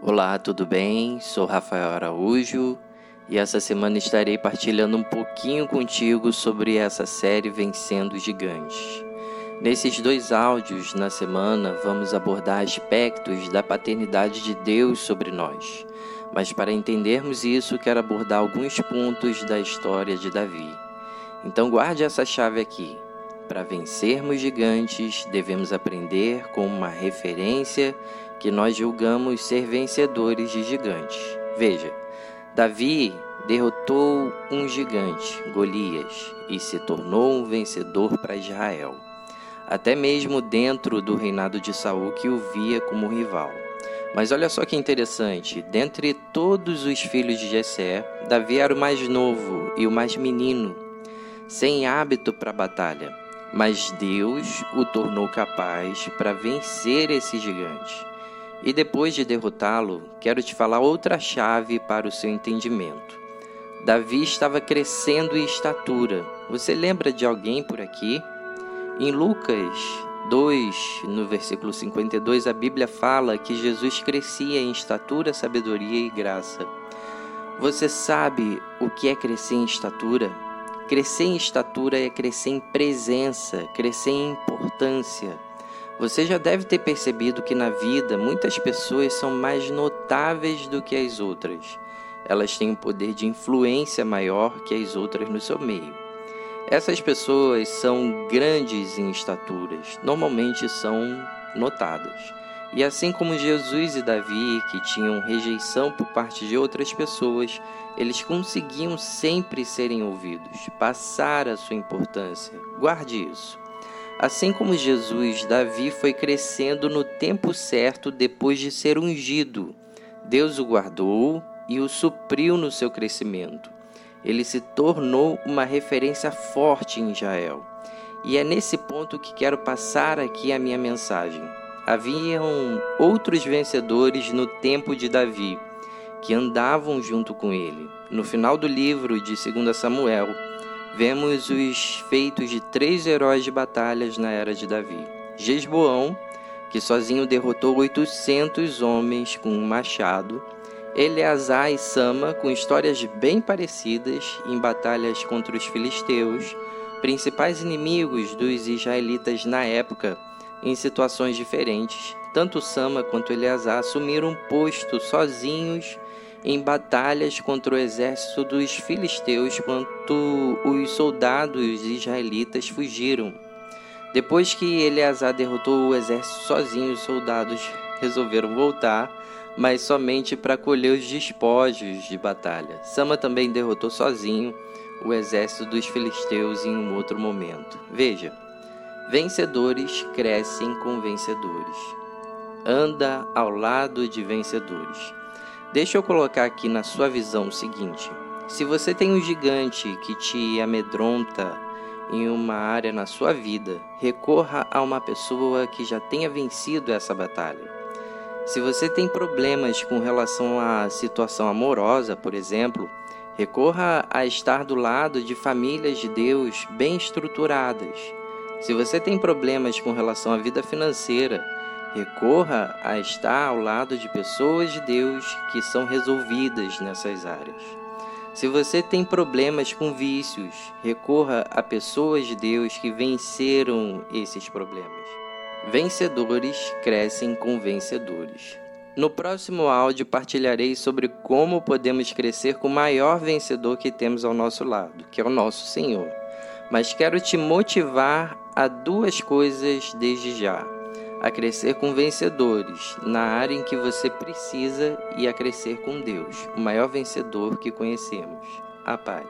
Olá, tudo bem? Sou Rafael Araújo e essa semana estarei partilhando um pouquinho contigo sobre essa série Vencendo Gigantes. Nesses dois áudios na semana vamos abordar aspectos da paternidade de Deus sobre nós. Mas para entendermos isso, quero abordar alguns pontos da história de Davi. Então guarde essa chave aqui. Para vencermos gigantes, devemos aprender com uma referência que nós julgamos ser vencedores de gigantes. Veja, Davi derrotou um gigante, Golias, e se tornou um vencedor para Israel, até mesmo dentro do reinado de Saul que o via como rival. Mas olha só que interessante, dentre todos os filhos de Jessé, Davi era o mais novo e o mais menino, sem hábito para batalha. Mas Deus o tornou capaz para vencer esse gigante. E depois de derrotá-lo, quero te falar outra chave para o seu entendimento. Davi estava crescendo em estatura. Você lembra de alguém por aqui? Em Lucas 2, no versículo 52, a Bíblia fala que Jesus crescia em estatura, sabedoria e graça. Você sabe o que é crescer em estatura? Crescer em estatura é crescer em presença, crescer em importância. Você já deve ter percebido que na vida muitas pessoas são mais notáveis do que as outras. Elas têm um poder de influência maior que as outras no seu meio. Essas pessoas são grandes em estaturas, normalmente são notadas. E assim como Jesus e Davi, que tinham rejeição por parte de outras pessoas, eles conseguiam sempre serem ouvidos, passar a sua importância. Guarde isso. Assim como Jesus, Davi foi crescendo no tempo certo depois de ser ungido. Deus o guardou e o supriu no seu crescimento. Ele se tornou uma referência forte em Israel. E é nesse ponto que quero passar aqui a minha mensagem. Haviam outros vencedores no tempo de Davi, que andavam junto com ele. No final do livro de 2 Samuel, vemos os feitos de três heróis de batalhas na era de Davi. Gesboão, que sozinho derrotou 800 homens com um machado. Eleazar e Sama, com histórias bem parecidas em batalhas contra os filisteus, principais inimigos dos israelitas na época, em situações diferentes. Tanto Sama quanto Eleazar assumiram um posto sozinhos em batalhas contra o exército dos filisteus quando os soldados israelitas fugiram. Depois que Eleazar derrotou o exército sozinho, os soldados resolveram voltar, mas somente para colher os despojos de batalha. Sama também derrotou sozinho o exército dos filisteus em um outro momento. Veja, vencedores crescem com vencedores. Anda ao lado de vencedores. Deixa eu colocar aqui na sua visão o seguinte: se você tem um gigante que te amedronta em uma área na sua vida, recorra a uma pessoa que já tenha vencido essa batalha. Se você tem problemas com relação à situação amorosa, por exemplo, recorra a estar do lado de famílias de Deus bem estruturadas. Se você tem problemas com relação à vida financeira, Recorra a estar ao lado de pessoas de Deus que são resolvidas nessas áreas. Se você tem problemas com vícios, recorra a pessoas de Deus que venceram esses problemas. Vencedores crescem com vencedores. No próximo áudio partilharei sobre como podemos crescer com o maior vencedor que temos ao nosso lado, que é o nosso Senhor. Mas quero te motivar a duas coisas desde já a crescer com vencedores na área em que você precisa e a crescer com Deus, o maior vencedor que conhecemos. A paz.